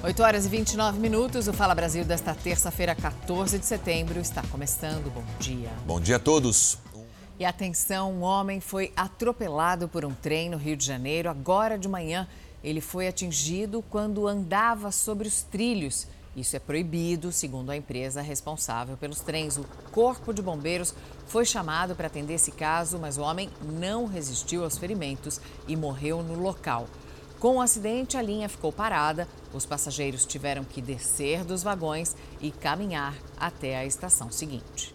8 horas e 29 minutos. O Fala Brasil desta terça-feira, 14 de setembro, está começando. Bom dia. Bom dia a todos. E atenção, um homem foi atropelado por um trem no Rio de Janeiro. Agora de manhã, ele foi atingido quando andava sobre os trilhos. Isso é proibido, segundo a empresa responsável pelos trens. O Corpo de Bombeiros foi chamado para atender esse caso, mas o homem não resistiu aos ferimentos e morreu no local. Com o acidente, a linha ficou parada. Os passageiros tiveram que descer dos vagões e caminhar até a estação seguinte.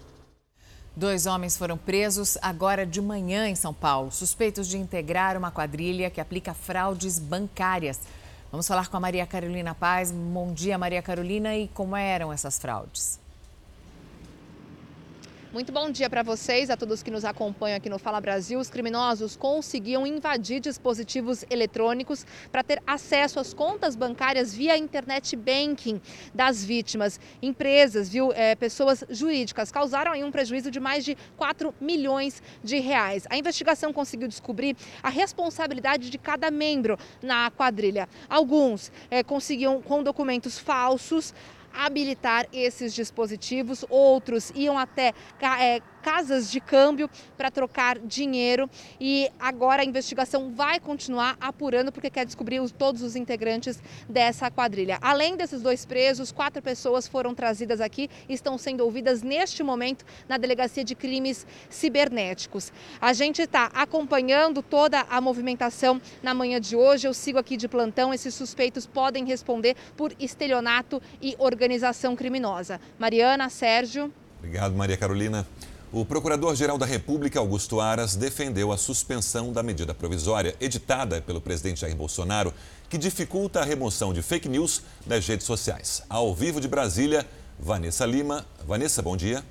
Dois homens foram presos agora de manhã em São Paulo, suspeitos de integrar uma quadrilha que aplica fraudes bancárias. Vamos falar com a Maria Carolina Paz. Bom dia, Maria Carolina. E como eram essas fraudes? Muito bom dia para vocês, a todos que nos acompanham aqui no Fala Brasil. Os criminosos conseguiam invadir dispositivos eletrônicos para ter acesso às contas bancárias via internet banking das vítimas. Empresas, viu, é, pessoas jurídicas causaram aí um prejuízo de mais de 4 milhões de reais. A investigação conseguiu descobrir a responsabilidade de cada membro na quadrilha. Alguns é, conseguiam, com documentos falsos, habilitar esses dispositivos, outros iam até é, casas de câmbio para trocar dinheiro e agora a investigação vai continuar apurando porque quer descobrir os, todos os integrantes dessa quadrilha. Além desses dois presos, quatro pessoas foram trazidas aqui e estão sendo ouvidas neste momento na Delegacia de Crimes Cibernéticos. A gente está acompanhando toda a movimentação na manhã de hoje. Eu sigo aqui de plantão. Esses suspeitos podem responder por estelionato e organização criminosa. Mariana, Sérgio. Obrigado, Maria Carolina. O Procurador-Geral da República, Augusto Aras, defendeu a suspensão da medida provisória editada pelo presidente Jair Bolsonaro, que dificulta a remoção de fake news das redes sociais. Ao vivo de Brasília, Vanessa Lima. Vanessa, bom dia.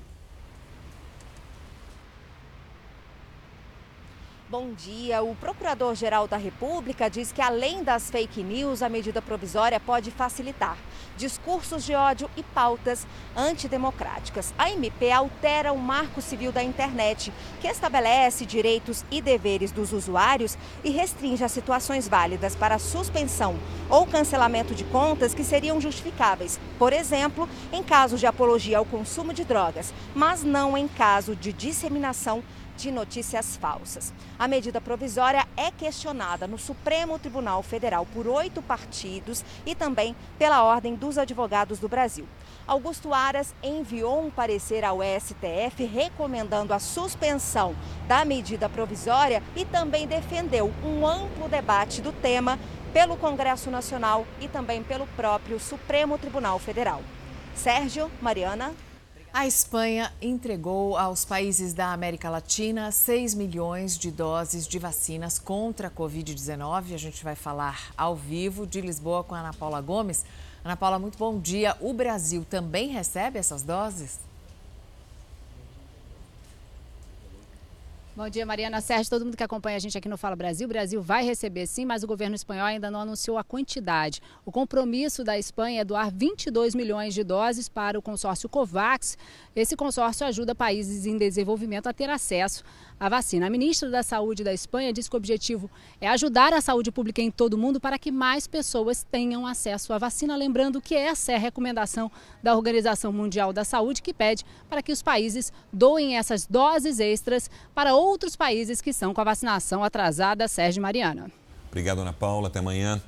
Bom dia. O Procurador-Geral da República diz que, além das fake news, a medida provisória pode facilitar discursos de ódio e pautas antidemocráticas. A MP altera o marco civil da internet, que estabelece direitos e deveres dos usuários e restringe as situações válidas para suspensão ou cancelamento de contas que seriam justificáveis, por exemplo, em caso de apologia ao consumo de drogas, mas não em caso de disseminação de notícias falsas. A medida provisória é questionada no Supremo Tribunal Federal por oito partidos e também pela Ordem dos Advogados do Brasil. Augusto Aras enviou um parecer ao STF recomendando a suspensão da medida provisória e também defendeu um amplo debate do tema pelo Congresso Nacional e também pelo próprio Supremo Tribunal Federal. Sérgio, Mariana. A Espanha entregou aos países da América Latina 6 milhões de doses de vacinas contra a Covid-19. A gente vai falar ao vivo de Lisboa com a Ana Paula Gomes. Ana Paula, muito bom dia. O Brasil também recebe essas doses? Bom dia, Mariana Sérgio, todo mundo que acompanha a gente aqui no Fala Brasil. O Brasil vai receber sim, mas o governo espanhol ainda não anunciou a quantidade. O compromisso da Espanha é doar 22 milhões de doses para o consórcio COVAX. Esse consórcio ajuda países em desenvolvimento a ter acesso à vacina. A ministra da Saúde da Espanha diz que o objetivo é ajudar a saúde pública em todo o mundo para que mais pessoas tenham acesso à vacina. Lembrando que essa é a recomendação da Organização Mundial da Saúde, que pede para que os países doem essas doses extras para outros países que são com a vacinação atrasada. Sérgio Mariana. Obrigado, Ana Paula. Até amanhã.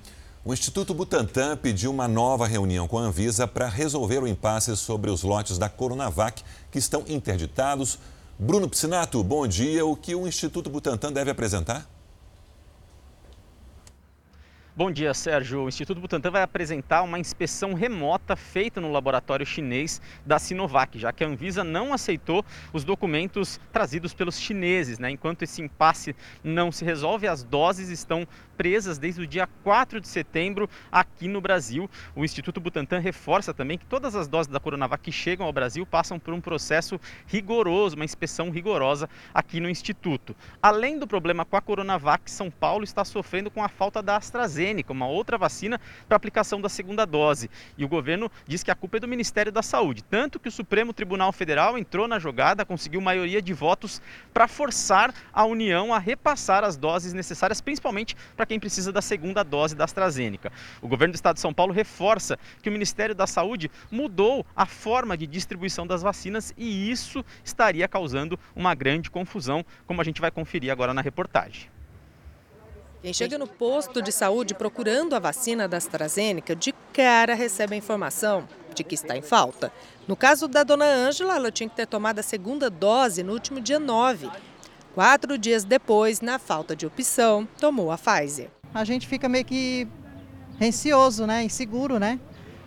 O Instituto Butantan pediu uma nova reunião com a Anvisa para resolver o impasse sobre os lotes da Coronavac que estão interditados. Bruno Piscinato, bom dia. O que o Instituto Butantan deve apresentar? Bom dia, Sérgio. O Instituto Butantan vai apresentar uma inspeção remota feita no laboratório chinês da Sinovac, já que a Anvisa não aceitou os documentos trazidos pelos chineses. Né? Enquanto esse impasse não se resolve, as doses estão presas desde o dia 4 de setembro aqui no Brasil. O Instituto Butantan reforça também que todas as doses da Coronavac que chegam ao Brasil passam por um processo rigoroso, uma inspeção rigorosa aqui no Instituto. Além do problema com a Coronavac, São Paulo está sofrendo com a falta da AstraZeneca, uma outra vacina para aplicação da segunda dose. E o governo diz que a culpa é do Ministério da Saúde, tanto que o Supremo Tribunal Federal entrou na jogada, conseguiu maioria de votos para forçar a União a repassar as doses necessárias, principalmente para para quem precisa da segunda dose da AstraZeneca. O governo do estado de São Paulo reforça que o Ministério da Saúde mudou a forma de distribuição das vacinas e isso estaria causando uma grande confusão, como a gente vai conferir agora na reportagem. Quem chega no posto de saúde procurando a vacina da AstraZeneca, de cara recebe a informação de que está em falta. No caso da dona Ângela, ela tinha que ter tomado a segunda dose no último dia 9. Quatro dias depois, na falta de opção, tomou a Pfizer. A gente fica meio que receoso, né? Inseguro, né?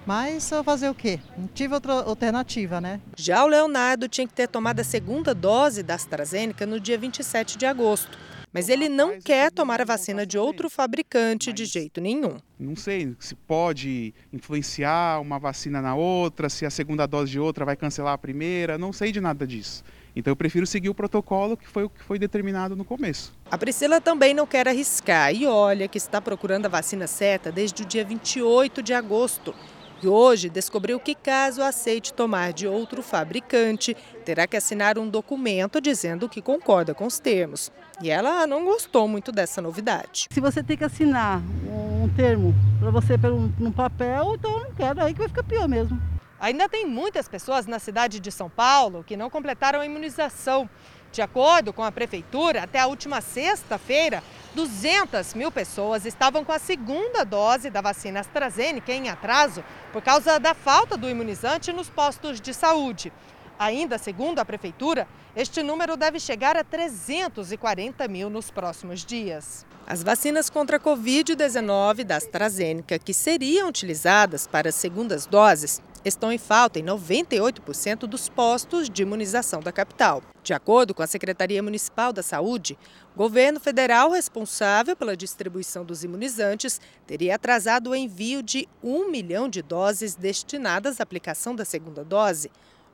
Mas eu fazer o quê? Não tive outra alternativa, né? Já o Leonardo tinha que ter tomado a segunda dose da AstraZeneca no dia 27 de agosto. Mas ele não quer tomar a vacina de outro fabricante de jeito nenhum. Não sei se pode influenciar uma vacina na outra, se a segunda dose de outra vai cancelar a primeira, não sei de nada disso. Então eu prefiro seguir o protocolo que foi o que foi determinado no começo. A Priscila também não quer arriscar e olha que está procurando a vacina certa desde o dia 28 de agosto. E hoje descobriu que, caso aceite tomar de outro fabricante, terá que assinar um documento dizendo que concorda com os termos. E ela não gostou muito dessa novidade. Se você tem que assinar um termo para você um, num papel, então eu não quero, aí que vai ficar pior mesmo. Ainda tem muitas pessoas na cidade de São Paulo que não completaram a imunização. De acordo com a prefeitura, até a última sexta-feira, 200 mil pessoas estavam com a segunda dose da vacina AstraZeneca em atraso por causa da falta do imunizante nos postos de saúde. Ainda segundo a Prefeitura, este número deve chegar a 340 mil nos próximos dias. As vacinas contra a Covid-19 da AstraZeneca, que seriam utilizadas para as segundas doses, estão em falta em 98% dos postos de imunização da capital. De acordo com a Secretaria Municipal da Saúde, o governo federal responsável pela distribuição dos imunizantes teria atrasado o envio de um milhão de doses destinadas à aplicação da segunda dose.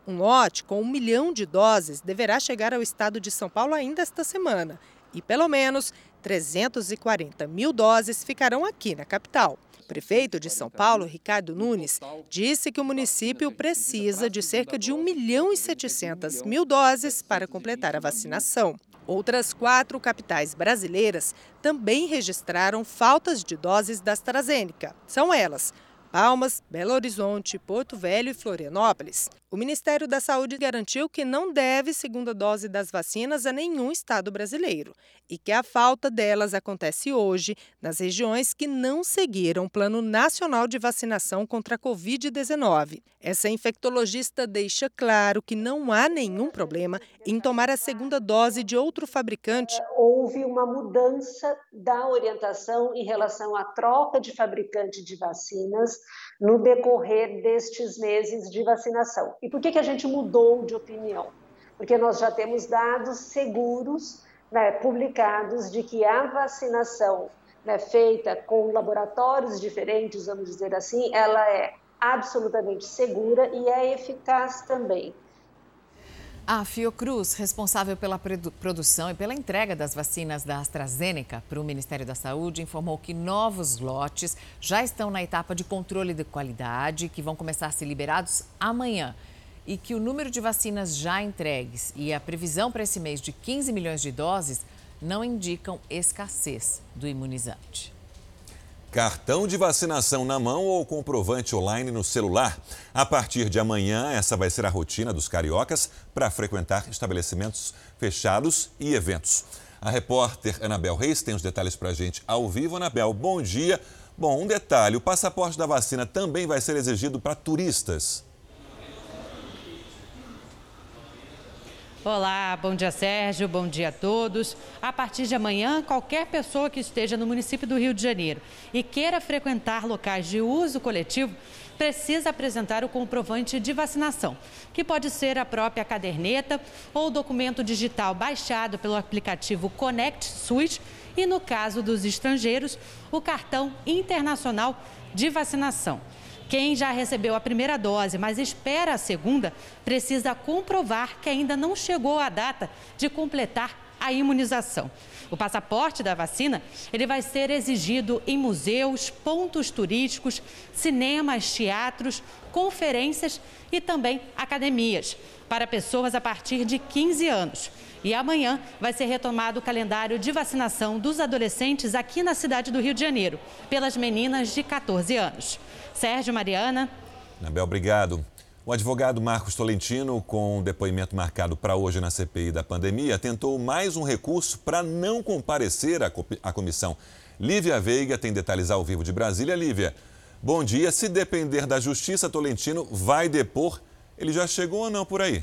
Um lote com um milhão de doses deverá chegar ao estado de São Paulo ainda esta semana e pelo menos 340 mil doses ficarão aqui na capital. O prefeito de São Paulo, Ricardo Nunes, disse que o município precisa de cerca de 1 milhão e 700 mil doses para completar a vacinação. Outras quatro capitais brasileiras também registraram faltas de doses da AstraZeneca. São elas Palmas, Belo Horizonte, Porto Velho e Florianópolis. O Ministério da Saúde garantiu que não deve segunda dose das vacinas a nenhum estado brasileiro e que a falta delas acontece hoje nas regiões que não seguiram o Plano Nacional de Vacinação contra a Covid-19. Essa infectologista deixa claro que não há nenhum problema em tomar a segunda dose de outro fabricante. Houve uma mudança da orientação em relação à troca de fabricante de vacinas no decorrer destes meses de vacinação. E por que, que a gente mudou de opinião? Porque nós já temos dados seguros né, publicados de que a vacinação né, feita com laboratórios diferentes, vamos dizer assim, ela é absolutamente segura e é eficaz também. A Fiocruz, responsável pela produção e pela entrega das vacinas da AstraZeneca para o Ministério da Saúde, informou que novos lotes já estão na etapa de controle de qualidade, que vão começar a ser liberados amanhã. E que o número de vacinas já entregues e a previsão para esse mês de 15 milhões de doses não indicam escassez do imunizante. Cartão de vacinação na mão ou comprovante online no celular. A partir de amanhã, essa vai ser a rotina dos cariocas para frequentar estabelecimentos fechados e eventos. A repórter Anabel Reis tem os detalhes para a gente ao vivo. Anabel, bom dia. Bom, um detalhe: o passaporte da vacina também vai ser exigido para turistas. Olá, bom dia Sérgio, bom dia a todos. A partir de amanhã, qualquer pessoa que esteja no município do Rio de Janeiro e queira frequentar locais de uso coletivo precisa apresentar o comprovante de vacinação, que pode ser a própria caderneta ou documento digital baixado pelo aplicativo Connect Suite e, no caso dos estrangeiros, o cartão internacional de vacinação. Quem já recebeu a primeira dose, mas espera a segunda, precisa comprovar que ainda não chegou a data de completar a imunização. O passaporte da vacina ele vai ser exigido em museus, pontos turísticos, cinemas, teatros, conferências e também academias para pessoas a partir de 15 anos. E amanhã vai ser retomado o calendário de vacinação dos adolescentes aqui na cidade do Rio de Janeiro, pelas meninas de 14 anos. Sérgio Mariana. Anabel, obrigado. O advogado Marcos Tolentino, com um depoimento marcado para hoje na CPI da pandemia, tentou mais um recurso para não comparecer à comissão. Lívia Veiga tem detalhes ao vivo de Brasília. Lívia, bom dia. Se depender da justiça, Tolentino vai depor. Ele já chegou ou não por aí?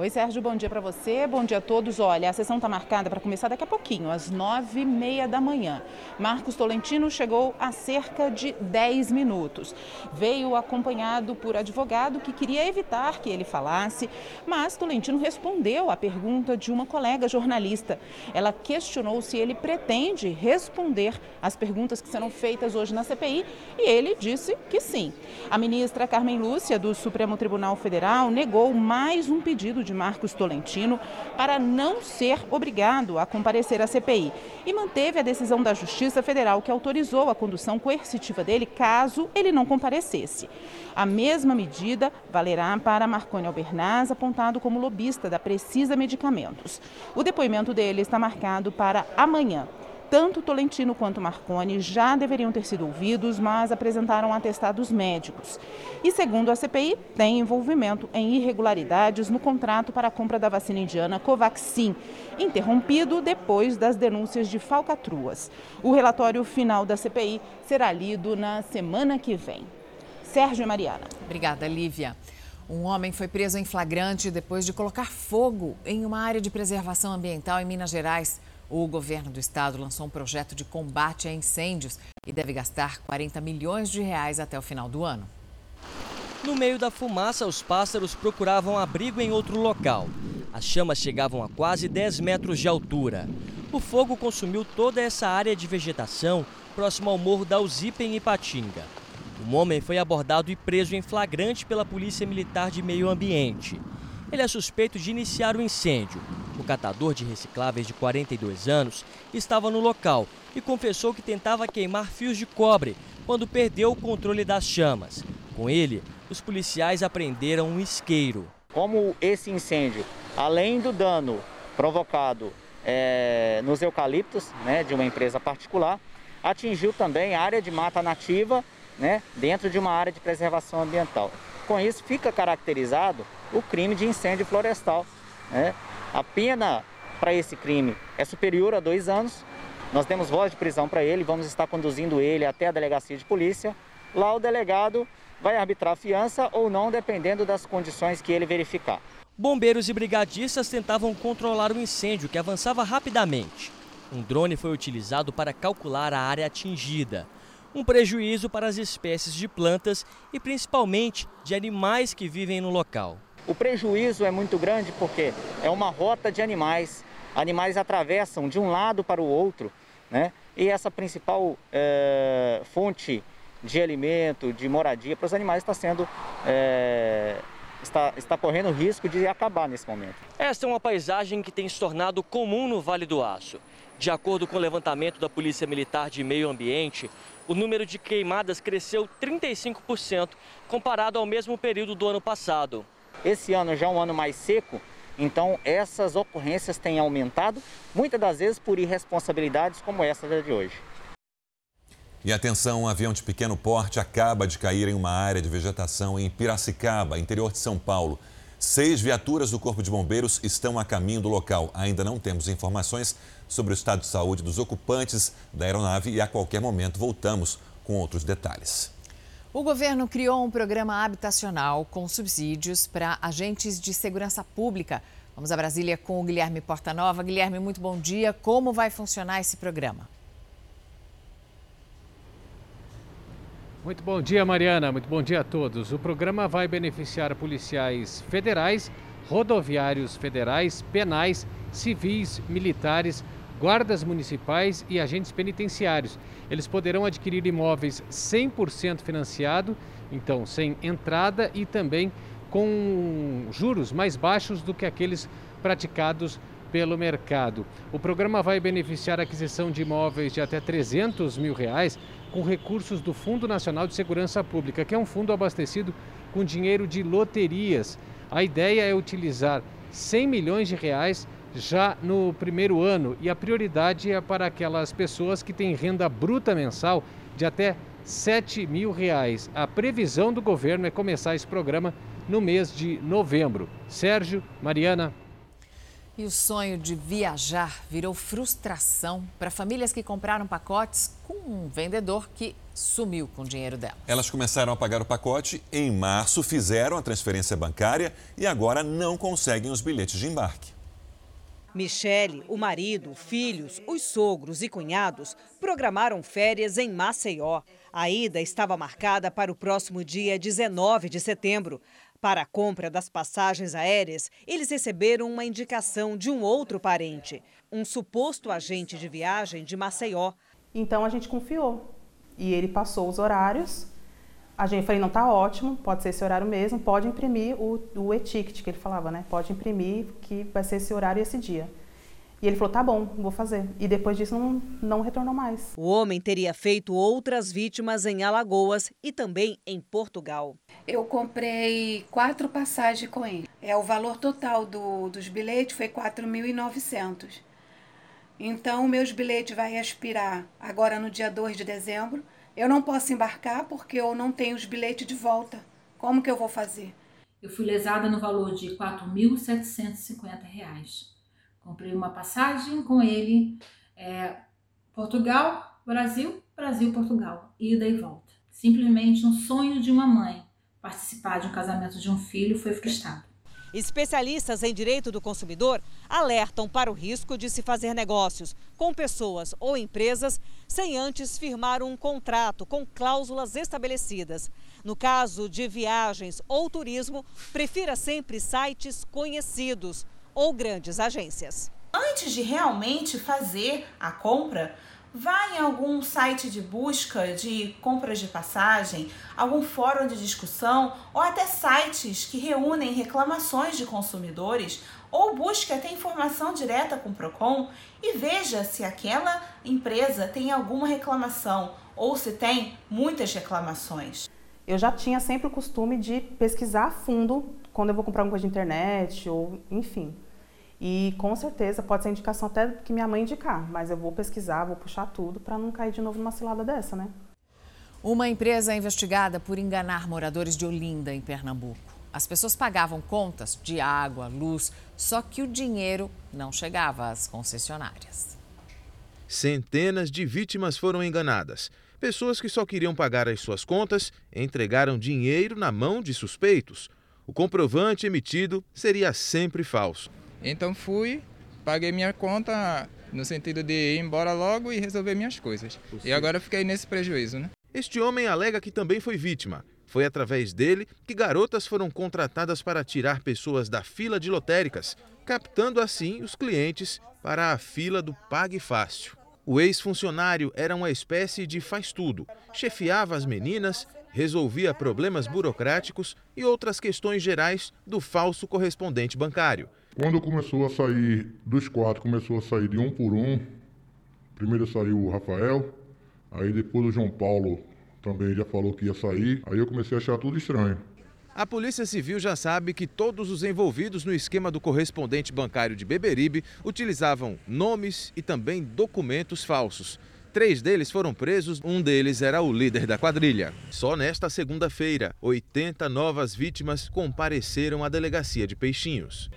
Oi, Sérgio, bom dia para você, bom dia a todos. Olha, a sessão está marcada para começar daqui a pouquinho, às nove e meia da manhã. Marcos Tolentino chegou há cerca de dez minutos. Veio acompanhado por advogado que queria evitar que ele falasse, mas Tolentino respondeu à pergunta de uma colega jornalista. Ela questionou se ele pretende responder às perguntas que serão feitas hoje na CPI e ele disse que sim. A ministra Carmen Lúcia, do Supremo Tribunal Federal, negou mais um pedido de de Marcos Tolentino para não ser obrigado a comparecer à CPI e manteve a decisão da Justiça Federal que autorizou a condução coercitiva dele caso ele não comparecesse. A mesma medida valerá para Marconi Albernaz, apontado como lobista da Precisa Medicamentos. O depoimento dele está marcado para amanhã. Tanto Tolentino quanto Marconi já deveriam ter sido ouvidos, mas apresentaram atestados médicos. E, segundo a CPI, tem envolvimento em irregularidades no contrato para a compra da vacina indiana Covaxin, interrompido depois das denúncias de falcatruas. O relatório final da CPI será lido na semana que vem. Sérgio e Mariana. Obrigada, Lívia. Um homem foi preso em flagrante depois de colocar fogo em uma área de preservação ambiental em Minas Gerais. O governo do estado lançou um projeto de combate a incêndios e deve gastar 40 milhões de reais até o final do ano. No meio da fumaça, os pássaros procuravam abrigo em outro local. As chamas chegavam a quase 10 metros de altura. O fogo consumiu toda essa área de vegetação próximo ao morro da Uzipe, em Ipatinga. Um homem foi abordado e preso em flagrante pela Polícia Militar de Meio Ambiente. Ele é suspeito de iniciar o incêndio. O catador de recicláveis de 42 anos estava no local e confessou que tentava queimar fios de cobre quando perdeu o controle das chamas. Com ele, os policiais apreenderam um isqueiro. Como esse incêndio, além do dano provocado é, nos eucaliptos né, de uma empresa particular, atingiu também a área de mata nativa né, dentro de uma área de preservação ambiental. Com isso, fica caracterizado o crime de incêndio florestal. Né? A pena para esse crime é superior a dois anos. Nós temos voz de prisão para ele, vamos estar conduzindo ele até a delegacia de polícia. Lá o delegado vai arbitrar a fiança ou não, dependendo das condições que ele verificar. Bombeiros e brigadistas tentavam controlar o incêndio, que avançava rapidamente. Um drone foi utilizado para calcular a área atingida. Um prejuízo para as espécies de plantas e principalmente de animais que vivem no local. O prejuízo é muito grande porque é uma rota de animais. Animais atravessam de um lado para o outro, né? E essa principal é, fonte de alimento, de moradia para os animais está sendo é, está, está correndo risco de acabar nesse momento. Esta é uma paisagem que tem se tornado comum no Vale do Aço. De acordo com o levantamento da Polícia Militar de Meio Ambiente, o número de queimadas cresceu 35% comparado ao mesmo período do ano passado. Esse ano já é um ano mais seco, então essas ocorrências têm aumentado, muitas das vezes por irresponsabilidades como essa de hoje. E atenção, um avião de pequeno porte acaba de cair em uma área de vegetação em Piracicaba, interior de São Paulo. Seis viaturas do Corpo de Bombeiros estão a caminho do local. Ainda não temos informações sobre o estado de saúde dos ocupantes da aeronave e a qualquer momento voltamos com outros detalhes. O governo criou um programa habitacional com subsídios para agentes de segurança pública. Vamos a Brasília com o Guilherme Portanova. Guilherme, muito bom dia. Como vai funcionar esse programa? Muito bom dia, Mariana. Muito bom dia a todos. O programa vai beneficiar policiais federais, rodoviários federais, penais, civis, militares, guardas municipais e agentes penitenciários. Eles poderão adquirir imóveis 100% financiado, então sem entrada e também com juros mais baixos do que aqueles praticados pelo mercado. O programa vai beneficiar a aquisição de imóveis de até 300 mil reais com recursos do Fundo Nacional de Segurança Pública, que é um fundo abastecido com dinheiro de loterias. A ideia é utilizar 100 milhões de reais já no primeiro ano e a prioridade é para aquelas pessoas que têm renda bruta mensal de até 7 mil reais. A previsão do governo é começar esse programa no mês de novembro. Sérgio, Mariana. E o sonho de viajar virou frustração para famílias que compraram pacotes com um vendedor que sumiu com o dinheiro dela. Elas começaram a pagar o pacote em março, fizeram a transferência bancária e agora não conseguem os bilhetes de embarque. Michele, o marido, filhos, os sogros e cunhados programaram férias em Maceió. A ida estava marcada para o próximo dia 19 de setembro. Para a compra das passagens aéreas, eles receberam uma indicação de um outro parente, um suposto agente de viagem de Maceió. Então a gente confiou. E ele passou os horários. A gente falei, não, tá ótimo, pode ser esse horário mesmo, pode imprimir o, o e-ticket que ele falava, né? Pode imprimir que vai ser esse horário e esse dia. E ele falou: tá bom, vou fazer. E depois disso não, não retornou mais. O homem teria feito outras vítimas em Alagoas e também em Portugal. Eu comprei quatro passagens com ele. É o valor total do, dos bilhetes foi 4.900. Então, meus bilhetes vai expirar agora no dia 2 de dezembro. Eu não posso embarcar porque eu não tenho os bilhetes de volta. Como que eu vou fazer? Eu fui lesada no valor de R$ 4.750. Comprei uma passagem com ele, é, Portugal, Brasil, Brasil, Portugal, ida e volta. Simplesmente um sonho de uma mãe. Participar de um casamento de um filho foi frustrado. Especialistas em direito do consumidor alertam para o risco de se fazer negócios com pessoas ou empresas sem antes firmar um contrato com cláusulas estabelecidas. No caso de viagens ou turismo, prefira sempre sites conhecidos ou grandes agências. Antes de realmente fazer a compra, vá em algum site de busca de compras de passagem, algum fórum de discussão ou até sites que reúnem reclamações de consumidores ou busque até informação direta com o Procon e veja se aquela empresa tem alguma reclamação ou se tem muitas reclamações. Eu já tinha sempre o costume de pesquisar a fundo quando eu vou comprar alguma coisa de internet ou enfim. E com certeza pode ser indicação até que minha mãe indicar, mas eu vou pesquisar, vou puxar tudo para não cair de novo numa cilada dessa, né? Uma empresa é investigada por enganar moradores de Olinda, em Pernambuco. As pessoas pagavam contas de água, luz, só que o dinheiro não chegava às concessionárias. Centenas de vítimas foram enganadas. Pessoas que só queriam pagar as suas contas entregaram dinheiro na mão de suspeitos. O comprovante emitido seria sempre falso. Então fui, paguei minha conta no sentido de ir embora logo e resolver minhas coisas. E agora fiquei nesse prejuízo, né? Este homem alega que também foi vítima. Foi através dele que garotas foram contratadas para tirar pessoas da fila de lotéricas, captando assim os clientes para a fila do Pague Fácil. O ex-funcionário era uma espécie de faz-tudo. Chefiava as meninas, resolvia problemas burocráticos e outras questões gerais do falso correspondente bancário. Quando começou a sair dos quatro, começou a sair de um por um. Primeiro saiu o Rafael, aí depois o João Paulo também já falou que ia sair. Aí eu comecei a achar tudo estranho. A Polícia Civil já sabe que todos os envolvidos no esquema do correspondente bancário de Beberibe utilizavam nomes e também documentos falsos. Três deles foram presos, um deles era o líder da quadrilha. Só nesta segunda-feira, 80 novas vítimas compareceram à delegacia de Peixinhos.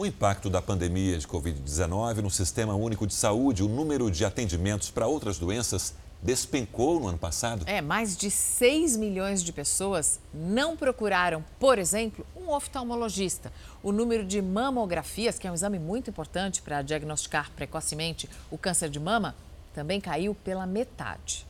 O impacto da pandemia de Covid-19 no Sistema Único de Saúde, o número de atendimentos para outras doenças despencou no ano passado. É, mais de 6 milhões de pessoas não procuraram, por exemplo, um oftalmologista. O número de mamografias, que é um exame muito importante para diagnosticar precocemente o câncer de mama, também caiu pela metade.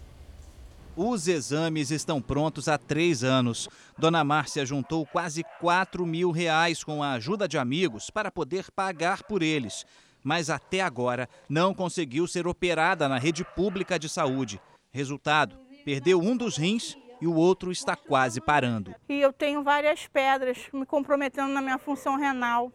Os exames estão prontos há três anos. Dona Márcia juntou quase 4 mil reais com a ajuda de amigos para poder pagar por eles. Mas até agora não conseguiu ser operada na rede pública de saúde. Resultado: perdeu um dos rins e o outro está quase parando. E eu tenho várias pedras me comprometendo na minha função renal,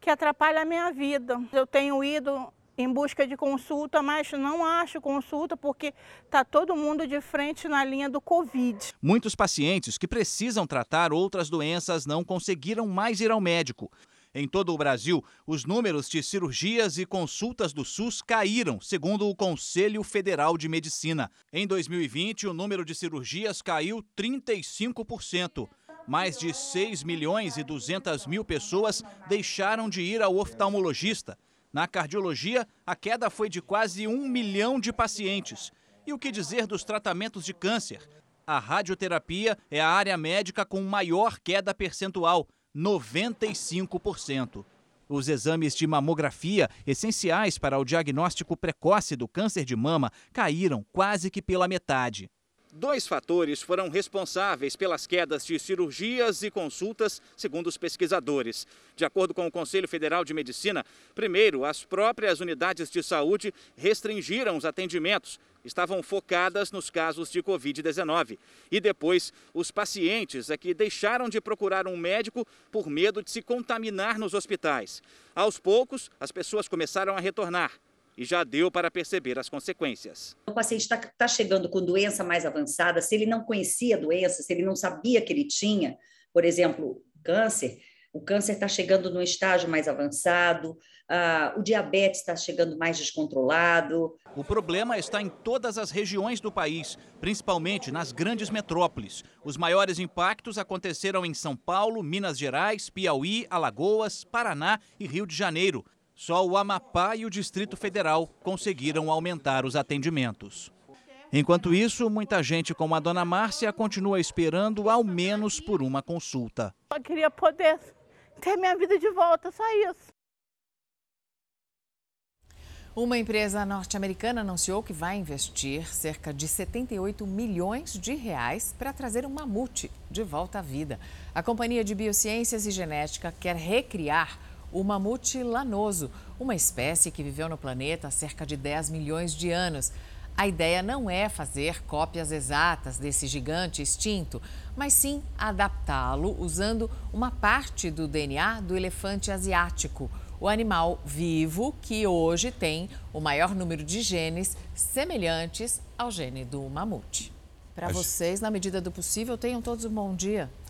que atrapalha a minha vida. Eu tenho ido em busca de consulta, mas não acho consulta porque está todo mundo de frente na linha do Covid. Muitos pacientes que precisam tratar outras doenças não conseguiram mais ir ao médico. Em todo o Brasil, os números de cirurgias e consultas do SUS caíram, segundo o Conselho Federal de Medicina. Em 2020, o número de cirurgias caiu 35%. Mais de 6 milhões e 200 mil pessoas deixaram de ir ao oftalmologista. Na cardiologia, a queda foi de quase um milhão de pacientes. E o que dizer dos tratamentos de câncer? A radioterapia é a área médica com maior queda percentual, 95%. Os exames de mamografia, essenciais para o diagnóstico precoce do câncer de mama, caíram quase que pela metade. Dois fatores foram responsáveis pelas quedas de cirurgias e consultas, segundo os pesquisadores. De acordo com o Conselho Federal de Medicina, primeiro, as próprias unidades de saúde restringiram os atendimentos, estavam focadas nos casos de Covid-19. E depois, os pacientes é que deixaram de procurar um médico por medo de se contaminar nos hospitais. Aos poucos, as pessoas começaram a retornar e já deu para perceber as consequências. O paciente está tá chegando com doença mais avançada, se ele não conhecia a doença, se ele não sabia que ele tinha, por exemplo, câncer, o câncer está chegando num estágio mais avançado, o diabetes está chegando mais descontrolado. O problema está em todas as regiões do país, principalmente nas grandes metrópoles. Os maiores impactos aconteceram em São Paulo, Minas Gerais, Piauí, Alagoas, Paraná e Rio de Janeiro. Só o Amapá e o Distrito Federal conseguiram aumentar os atendimentos. Enquanto isso, muita gente como a dona Márcia continua esperando ao menos por uma consulta. Eu queria poder ter minha vida de volta, só isso. Uma empresa norte-americana anunciou que vai investir cerca de 78 milhões de reais para trazer um mamute de volta à vida. A companhia de biociências e genética quer recriar o mamute lanoso, uma espécie que viveu no planeta há cerca de 10 milhões de anos. A ideia não é fazer cópias exatas desse gigante extinto, mas sim adaptá-lo usando uma parte do DNA do elefante asiático, o animal vivo que hoje tem o maior número de genes semelhantes ao gene do mamute. Para vocês, na medida do possível, tenham todos um bom dia.